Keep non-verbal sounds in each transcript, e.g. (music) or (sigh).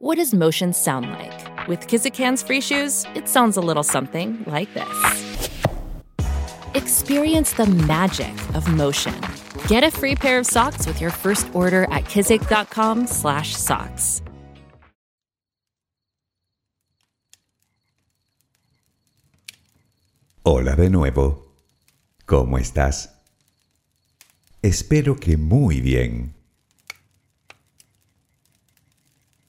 What does motion sound like? With Kizikans free shoes, it sounds a little something like this. Experience the magic of motion. Get a free pair of socks with your first order at kizik.com/socks. Hola de nuevo. ¿Cómo estás? Espero que muy bien.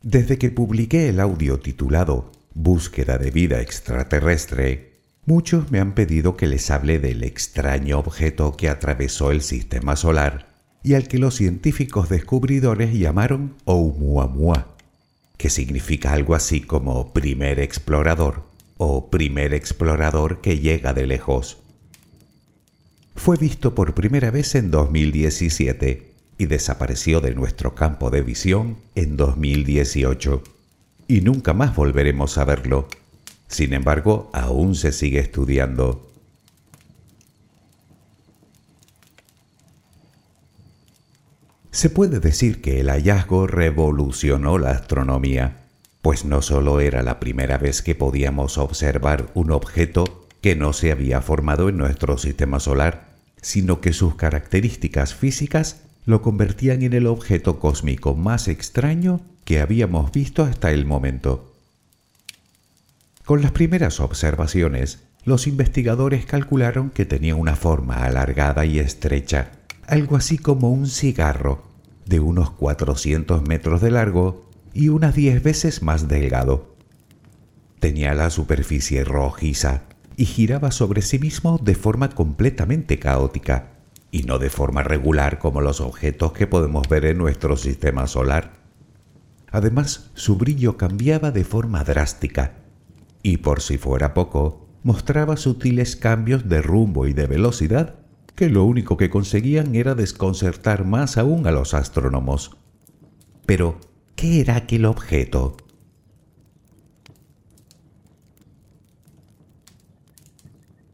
Desde que publiqué el audio titulado Búsqueda de vida extraterrestre, muchos me han pedido que les hable del extraño objeto que atravesó el sistema solar y al que los científicos descubridores llamaron Oumuamua, que significa algo así como primer explorador o primer explorador que llega de lejos. Fue visto por primera vez en 2017 y desapareció de nuestro campo de visión en 2018 y nunca más volveremos a verlo. Sin embargo, aún se sigue estudiando. Se puede decir que el hallazgo revolucionó la astronomía, pues no solo era la primera vez que podíamos observar un objeto que no se había formado en nuestro sistema solar, sino que sus características físicas lo convertían en el objeto cósmico más extraño que habíamos visto hasta el momento. Con las primeras observaciones, los investigadores calcularon que tenía una forma alargada y estrecha, algo así como un cigarro, de unos 400 metros de largo y unas 10 veces más delgado. Tenía la superficie rojiza y giraba sobre sí mismo de forma completamente caótica y no de forma regular como los objetos que podemos ver en nuestro sistema solar. Además, su brillo cambiaba de forma drástica y por si fuera poco, mostraba sutiles cambios de rumbo y de velocidad que lo único que conseguían era desconcertar más aún a los astrónomos. Pero, ¿qué era aquel objeto?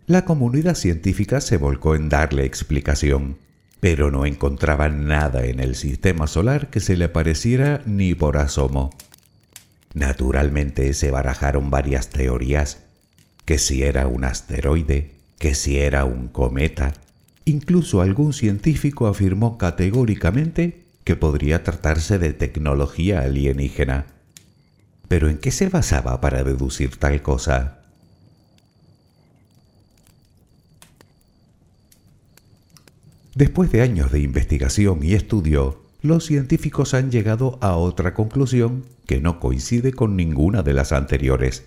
La comunidad científica se volcó en darle explicación, pero no encontraban nada en el sistema solar que se le pareciera ni por asomo. Naturalmente se barajaron varias teorías, que si era un asteroide, que si era un cometa, incluso algún científico afirmó categóricamente que podría tratarse de tecnología alienígena. Pero ¿en qué se basaba para deducir tal cosa? Después de años de investigación y estudio, los científicos han llegado a otra conclusión que no coincide con ninguna de las anteriores.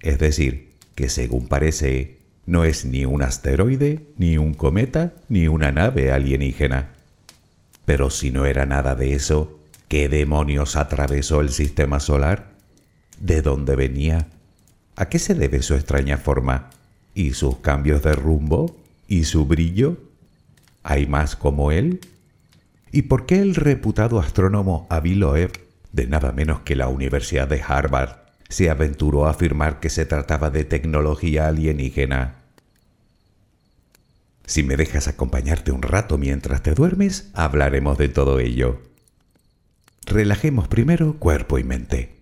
Es decir, que según parece, no es ni un asteroide, ni un cometa, ni una nave alienígena. Pero si no era nada de eso, ¿qué demonios atravesó el sistema solar? ¿De dónde venía? ¿A qué se debe su extraña forma? ¿Y sus cambios de rumbo? ¿Y su brillo? ¿Hay más como él? ¿Y por qué el reputado astrónomo Avi Loeb, de nada menos que la Universidad de Harvard, se aventuró a afirmar que se trataba de tecnología alienígena? Si me dejas acompañarte un rato mientras te duermes, hablaremos de todo ello. Relajemos primero cuerpo y mente.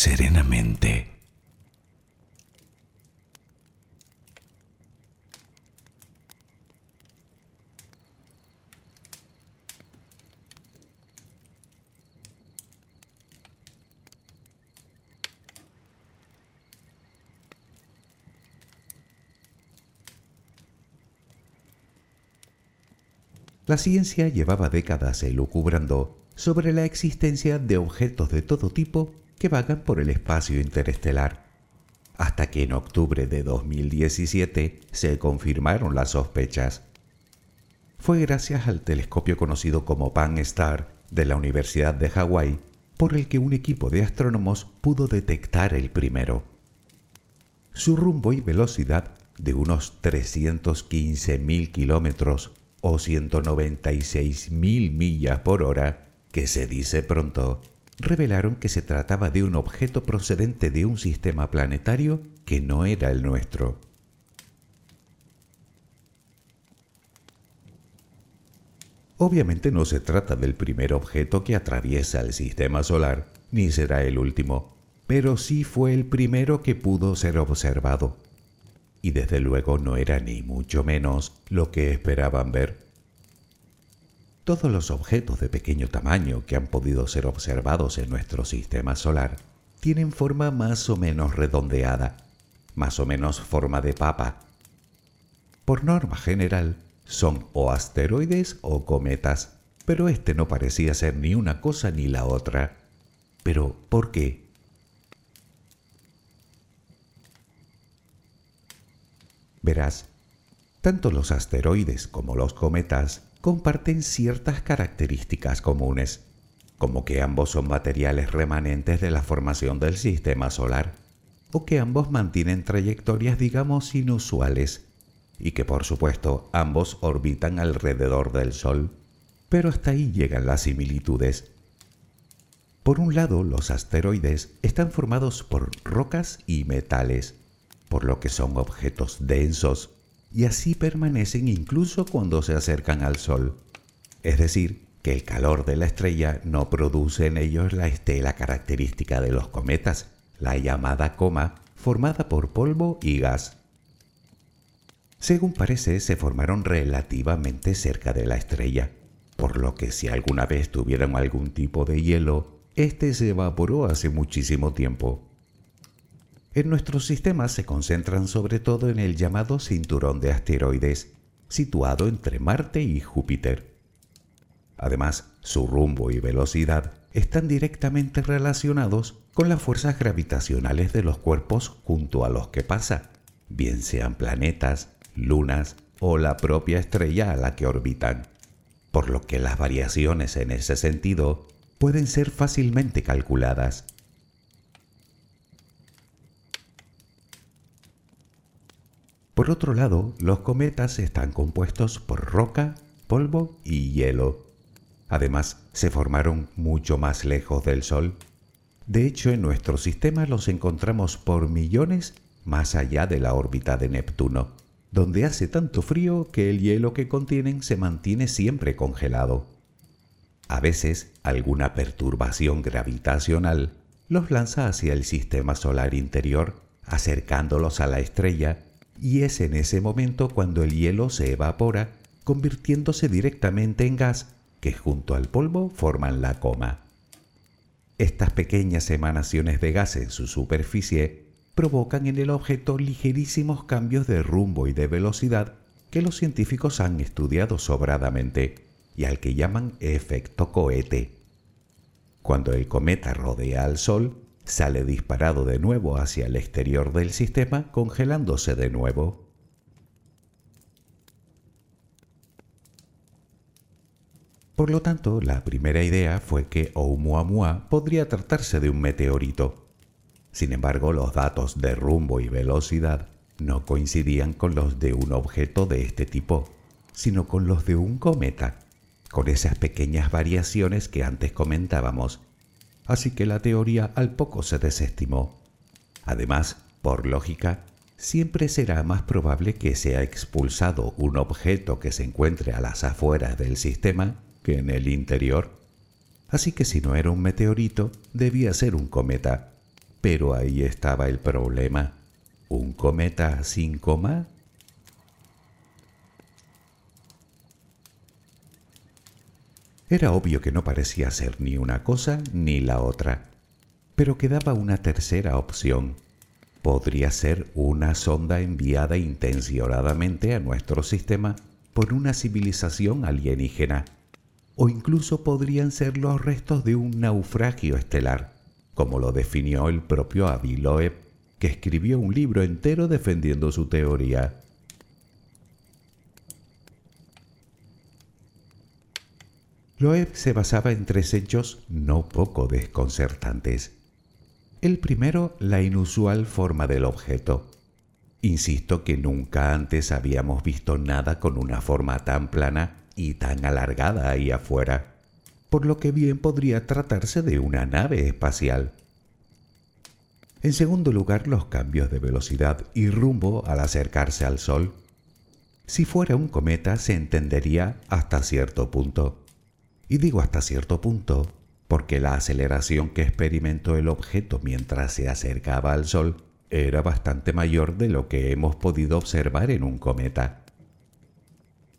serenamente. La ciencia llevaba décadas elucubrando sobre la existencia de objetos de todo tipo que vagan por el espacio interestelar, hasta que en octubre de 2017 se confirmaron las sospechas. fue gracias al telescopio conocido como Pan-STAR de la Universidad de Hawái, por el que un equipo de astrónomos pudo detectar el primero. Su rumbo y velocidad de unos 315.000 kilómetros o 196.000 millas por hora, que se dice pronto, revelaron que se trataba de un objeto procedente de un sistema planetario que no era el nuestro. Obviamente no se trata del primer objeto que atraviesa el sistema solar, ni será el último, pero sí fue el primero que pudo ser observado. Y desde luego no era ni mucho menos lo que esperaban ver. Todos los objetos de pequeño tamaño que han podido ser observados en nuestro sistema solar tienen forma más o menos redondeada, más o menos forma de papa. Por norma general, son o asteroides o cometas, pero este no parecía ser ni una cosa ni la otra. Pero, ¿por qué? Verás, tanto los asteroides como los cometas comparten ciertas características comunes, como que ambos son materiales remanentes de la formación del sistema solar, o que ambos mantienen trayectorias digamos inusuales y que por supuesto ambos orbitan alrededor del Sol, pero hasta ahí llegan las similitudes. Por un lado, los asteroides están formados por rocas y metales, por lo que son objetos densos, y así permanecen incluso cuando se acercan al Sol. Es decir, que el calor de la estrella no produce en ellos la estela característica de los cometas, la llamada coma, formada por polvo y gas. Según parece, se formaron relativamente cerca de la estrella, por lo que si alguna vez tuvieron algún tipo de hielo, este se evaporó hace muchísimo tiempo. En nuestro sistema se concentran sobre todo en el llamado cinturón de asteroides, situado entre Marte y Júpiter. Además, su rumbo y velocidad están directamente relacionados con las fuerzas gravitacionales de los cuerpos junto a los que pasa, bien sean planetas, lunas o la propia estrella a la que orbitan, por lo que las variaciones en ese sentido pueden ser fácilmente calculadas. Por otro lado, los cometas están compuestos por roca, polvo y hielo. Además, se formaron mucho más lejos del Sol. De hecho, en nuestro sistema los encontramos por millones más allá de la órbita de Neptuno donde hace tanto frío que el hielo que contienen se mantiene siempre congelado. A veces, alguna perturbación gravitacional los lanza hacia el sistema solar interior, acercándolos a la estrella, y es en ese momento cuando el hielo se evapora, convirtiéndose directamente en gas que junto al polvo forman la coma. Estas pequeñas emanaciones de gas en su superficie provocan en el objeto ligerísimos cambios de rumbo y de velocidad que los científicos han estudiado sobradamente y al que llaman efecto cohete. Cuando el cometa rodea al Sol, sale disparado de nuevo hacia el exterior del sistema, congelándose de nuevo. Por lo tanto, la primera idea fue que Oumuamua podría tratarse de un meteorito, sin embargo, los datos de rumbo y velocidad no coincidían con los de un objeto de este tipo, sino con los de un cometa, con esas pequeñas variaciones que antes comentábamos. Así que la teoría al poco se desestimó. Además, por lógica, siempre será más probable que sea expulsado un objeto que se encuentre a las afueras del sistema que en el interior. Así que si no era un meteorito, debía ser un cometa. Pero ahí estaba el problema. ¿Un cometa sin coma? Era obvio que no parecía ser ni una cosa ni la otra, pero quedaba una tercera opción. Podría ser una sonda enviada intencionadamente a nuestro sistema por una civilización alienígena, o incluso podrían ser los restos de un naufragio estelar como lo definió el propio Avi Loeb, que escribió un libro entero defendiendo su teoría. Loeb se basaba en tres hechos no poco desconcertantes. El primero, la inusual forma del objeto. Insisto que nunca antes habíamos visto nada con una forma tan plana y tan alargada ahí afuera, por lo que bien podría tratarse de una nave espacial. En segundo lugar, los cambios de velocidad y rumbo al acercarse al Sol. Si fuera un cometa se entendería hasta cierto punto. Y digo hasta cierto punto porque la aceleración que experimentó el objeto mientras se acercaba al Sol era bastante mayor de lo que hemos podido observar en un cometa.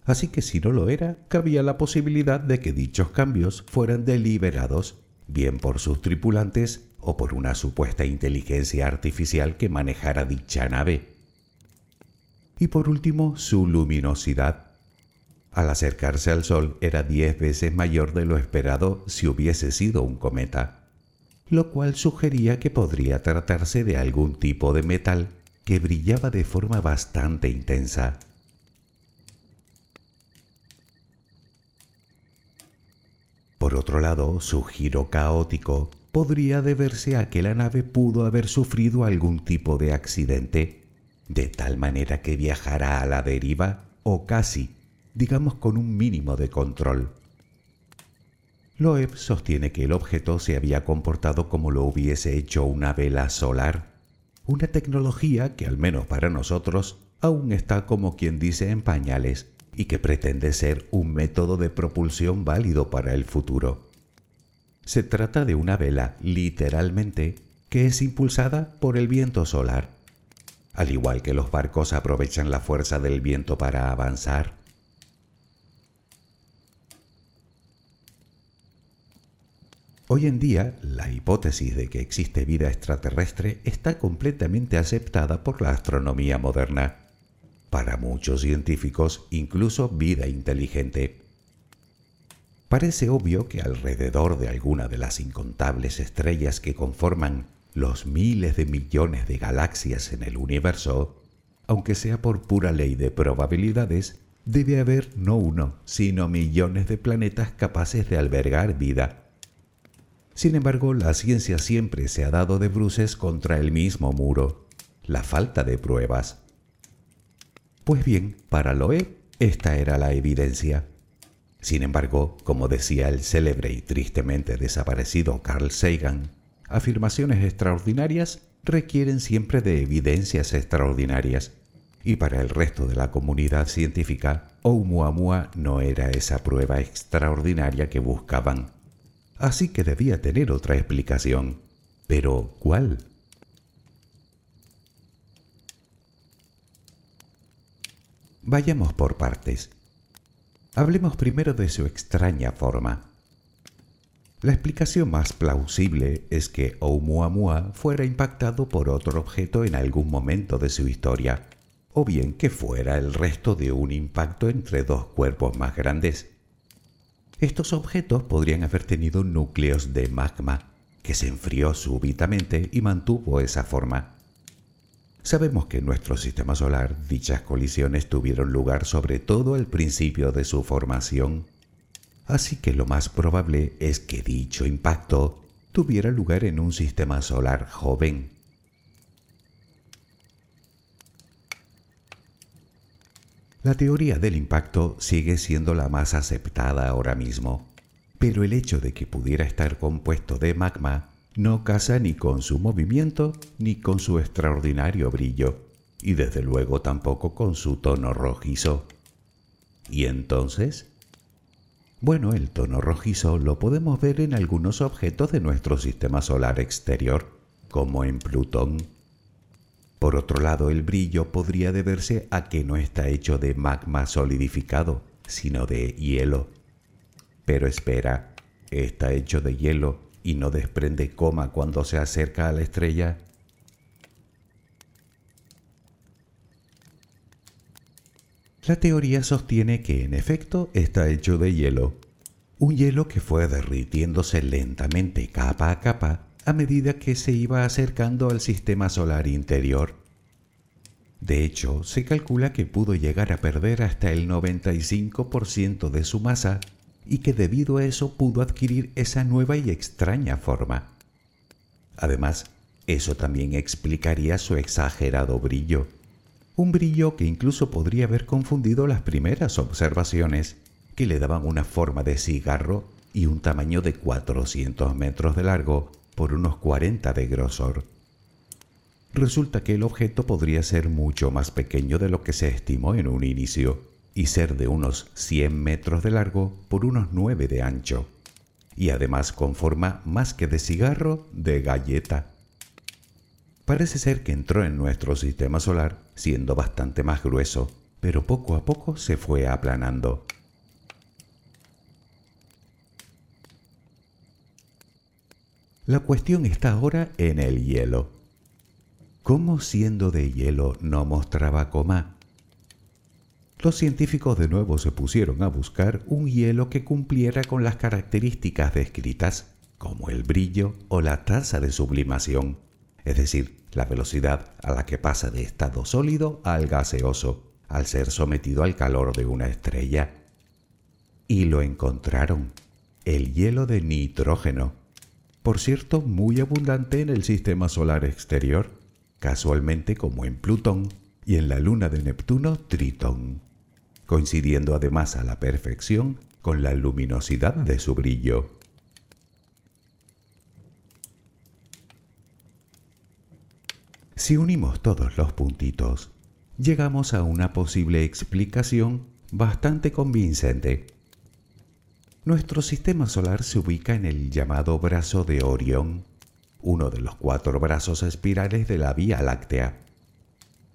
Así que si no lo era, cabía la posibilidad de que dichos cambios fueran deliberados, bien por sus tripulantes o por una supuesta inteligencia artificial que manejara dicha nave. Y por último, su luminosidad. Al acercarse al Sol era diez veces mayor de lo esperado si hubiese sido un cometa, lo cual sugería que podría tratarse de algún tipo de metal que brillaba de forma bastante intensa. Por otro lado, su giro caótico podría deberse a que la nave pudo haber sufrido algún tipo de accidente, de tal manera que viajara a la deriva o casi, digamos con un mínimo de control. Loeb sostiene que el objeto se había comportado como lo hubiese hecho una vela solar, una tecnología que al menos para nosotros aún está como quien dice en pañales y que pretende ser un método de propulsión válido para el futuro. Se trata de una vela, literalmente, que es impulsada por el viento solar. Al igual que los barcos aprovechan la fuerza del viento para avanzar. Hoy en día, la hipótesis de que existe vida extraterrestre está completamente aceptada por la astronomía moderna. Para muchos científicos, incluso vida inteligente. Parece obvio que alrededor de alguna de las incontables estrellas que conforman los miles de millones de galaxias en el universo, aunque sea por pura ley de probabilidades, debe haber no uno, sino millones de planetas capaces de albergar vida. Sin embargo, la ciencia siempre se ha dado de bruces contra el mismo muro, la falta de pruebas. Pues bien, para Loeb, esta era la evidencia. Sin embargo, como decía el célebre y tristemente desaparecido Carl Sagan, afirmaciones extraordinarias requieren siempre de evidencias extraordinarias. Y para el resto de la comunidad científica, Oumuamua no era esa prueba extraordinaria que buscaban. Así que debía tener otra explicación. Pero, ¿cuál? Vayamos por partes. Hablemos primero de su extraña forma. La explicación más plausible es que Oumuamua fuera impactado por otro objeto en algún momento de su historia, o bien que fuera el resto de un impacto entre dos cuerpos más grandes. Estos objetos podrían haber tenido núcleos de magma, que se enfrió súbitamente y mantuvo esa forma. Sabemos que en nuestro sistema solar dichas colisiones tuvieron lugar sobre todo al principio de su formación, así que lo más probable es que dicho impacto tuviera lugar en un sistema solar joven. La teoría del impacto sigue siendo la más aceptada ahora mismo, pero el hecho de que pudiera estar compuesto de magma no casa ni con su movimiento ni con su extraordinario brillo, y desde luego tampoco con su tono rojizo. ¿Y entonces? Bueno, el tono rojizo lo podemos ver en algunos objetos de nuestro sistema solar exterior, como en Plutón. Por otro lado, el brillo podría deberse a que no está hecho de magma solidificado, sino de hielo. Pero espera, está hecho de hielo y no desprende coma cuando se acerca a la estrella? La teoría sostiene que en efecto está hecho de hielo, un hielo que fue derritiéndose lentamente capa a capa a medida que se iba acercando al sistema solar interior. De hecho, se calcula que pudo llegar a perder hasta el 95% de su masa y que debido a eso pudo adquirir esa nueva y extraña forma. Además, eso también explicaría su exagerado brillo, un brillo que incluso podría haber confundido las primeras observaciones, que le daban una forma de cigarro y un tamaño de 400 metros de largo por unos 40 de grosor. Resulta que el objeto podría ser mucho más pequeño de lo que se estimó en un inicio y ser de unos 100 metros de largo por unos 9 de ancho, y además con forma más que de cigarro, de galleta. Parece ser que entró en nuestro sistema solar siendo bastante más grueso, pero poco a poco se fue aplanando. La cuestión está ahora en el hielo. ¿Cómo siendo de hielo no mostraba coma? Los científicos de nuevo se pusieron a buscar un hielo que cumpliera con las características descritas, como el brillo o la tasa de sublimación, es decir, la velocidad a la que pasa de estado sólido al gaseoso, al ser sometido al calor de una estrella. Y lo encontraron, el hielo de nitrógeno, por cierto muy abundante en el sistema solar exterior, casualmente como en Plutón y en la luna de Neptuno Tritón coincidiendo además a la perfección con la luminosidad de su brillo. Si unimos todos los puntitos, llegamos a una posible explicación bastante convincente. Nuestro sistema solar se ubica en el llamado brazo de Orión, uno de los cuatro brazos espirales de la Vía Láctea.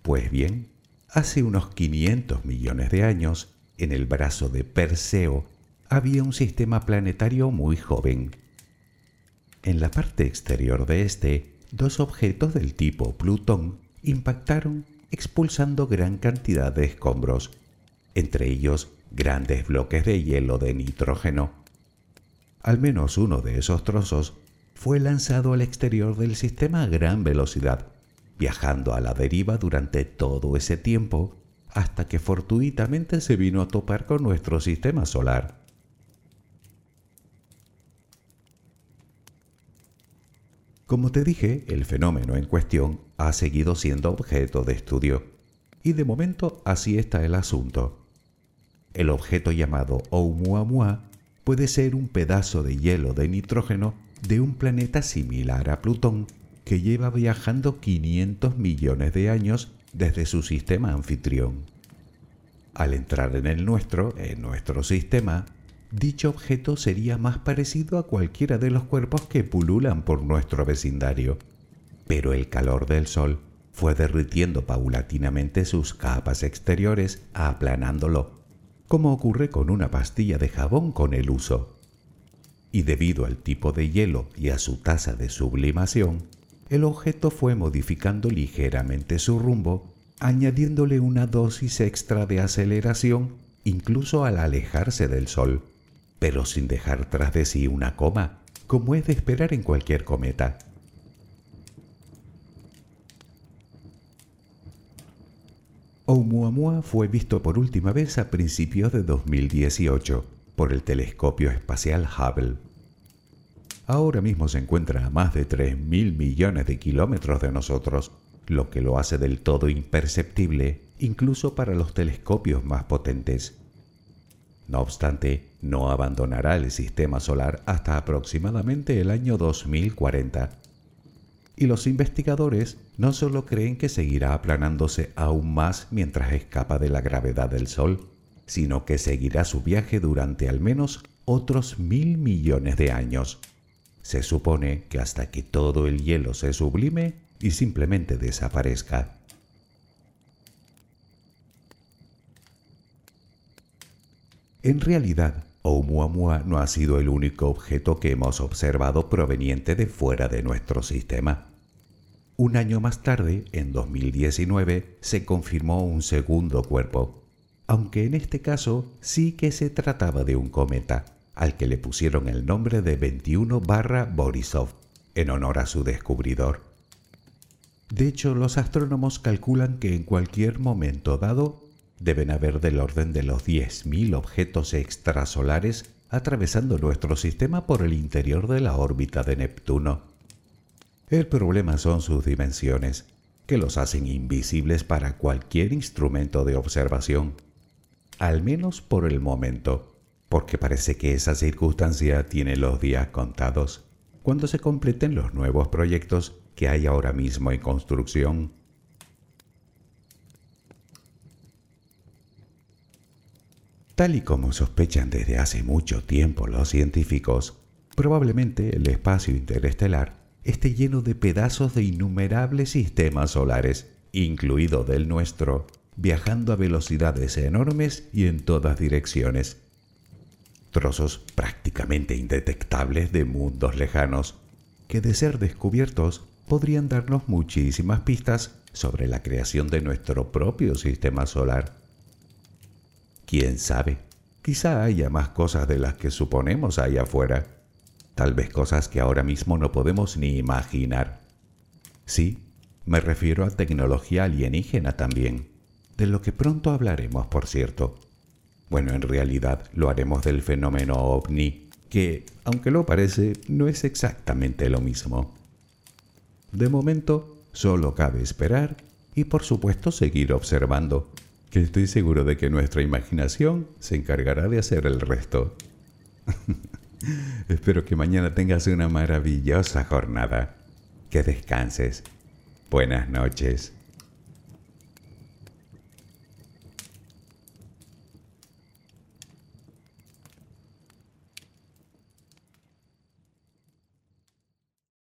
Pues bien, Hace unos 500 millones de años, en el brazo de Perseo, había un sistema planetario muy joven. En la parte exterior de este, dos objetos del tipo Plutón impactaron expulsando gran cantidad de escombros, entre ellos grandes bloques de hielo de nitrógeno. Al menos uno de esos trozos fue lanzado al exterior del sistema a gran velocidad, viajando a la deriva durante todo ese tiempo hasta que fortuitamente se vino a topar con nuestro sistema solar. Como te dije, el fenómeno en cuestión ha seguido siendo objeto de estudio, y de momento así está el asunto. El objeto llamado Oumuamua puede ser un pedazo de hielo de nitrógeno de un planeta similar a Plutón que lleva viajando 500 millones de años desde su sistema anfitrión. Al entrar en el nuestro, en nuestro sistema, dicho objeto sería más parecido a cualquiera de los cuerpos que pululan por nuestro vecindario. Pero el calor del Sol fue derritiendo paulatinamente sus capas exteriores, aplanándolo, como ocurre con una pastilla de jabón con el uso. Y debido al tipo de hielo y a su tasa de sublimación, el objeto fue modificando ligeramente su rumbo, añadiéndole una dosis extra de aceleración incluso al alejarse del Sol, pero sin dejar tras de sí una coma, como es de esperar en cualquier cometa. Oumuamua fue visto por última vez a principios de 2018 por el telescopio espacial Hubble ahora mismo se encuentra a más de 3.000 millones de kilómetros de nosotros, lo que lo hace del todo imperceptible incluso para los telescopios más potentes. No obstante, no abandonará el sistema solar hasta aproximadamente el año 2040. Y los investigadores no solo creen que seguirá aplanándose aún más mientras escapa de la gravedad del Sol, sino que seguirá su viaje durante al menos otros mil millones de años. Se supone que hasta que todo el hielo se sublime y simplemente desaparezca. En realidad, Oumuamua no ha sido el único objeto que hemos observado proveniente de fuera de nuestro sistema. Un año más tarde, en 2019, se confirmó un segundo cuerpo, aunque en este caso sí que se trataba de un cometa al que le pusieron el nombre de 21 barra Borisov, en honor a su descubridor. De hecho, los astrónomos calculan que en cualquier momento dado deben haber del orden de los 10.000 objetos extrasolares atravesando nuestro sistema por el interior de la órbita de Neptuno. El problema son sus dimensiones, que los hacen invisibles para cualquier instrumento de observación, al menos por el momento, porque parece que esa circunstancia tiene los días contados cuando se completen los nuevos proyectos que hay ahora mismo en construcción. Tal y como sospechan desde hace mucho tiempo los científicos, probablemente el espacio interestelar esté lleno de pedazos de innumerables sistemas solares, incluido del nuestro, viajando a velocidades enormes y en todas direcciones. Trozos prácticamente indetectables de mundos lejanos, que de ser descubiertos podrían darnos muchísimas pistas sobre la creación de nuestro propio sistema solar. ¿Quién sabe? Quizá haya más cosas de las que suponemos allá afuera. Tal vez cosas que ahora mismo no podemos ni imaginar. Sí, me refiero a tecnología alienígena también, de lo que pronto hablaremos, por cierto. Bueno, en realidad lo haremos del fenómeno ovni, que, aunque lo parece, no es exactamente lo mismo. De momento, solo cabe esperar y por supuesto seguir observando que estoy seguro de que nuestra imaginación se encargará de hacer el resto. (laughs) Espero que mañana tengas una maravillosa jornada. Que descanses. Buenas noches.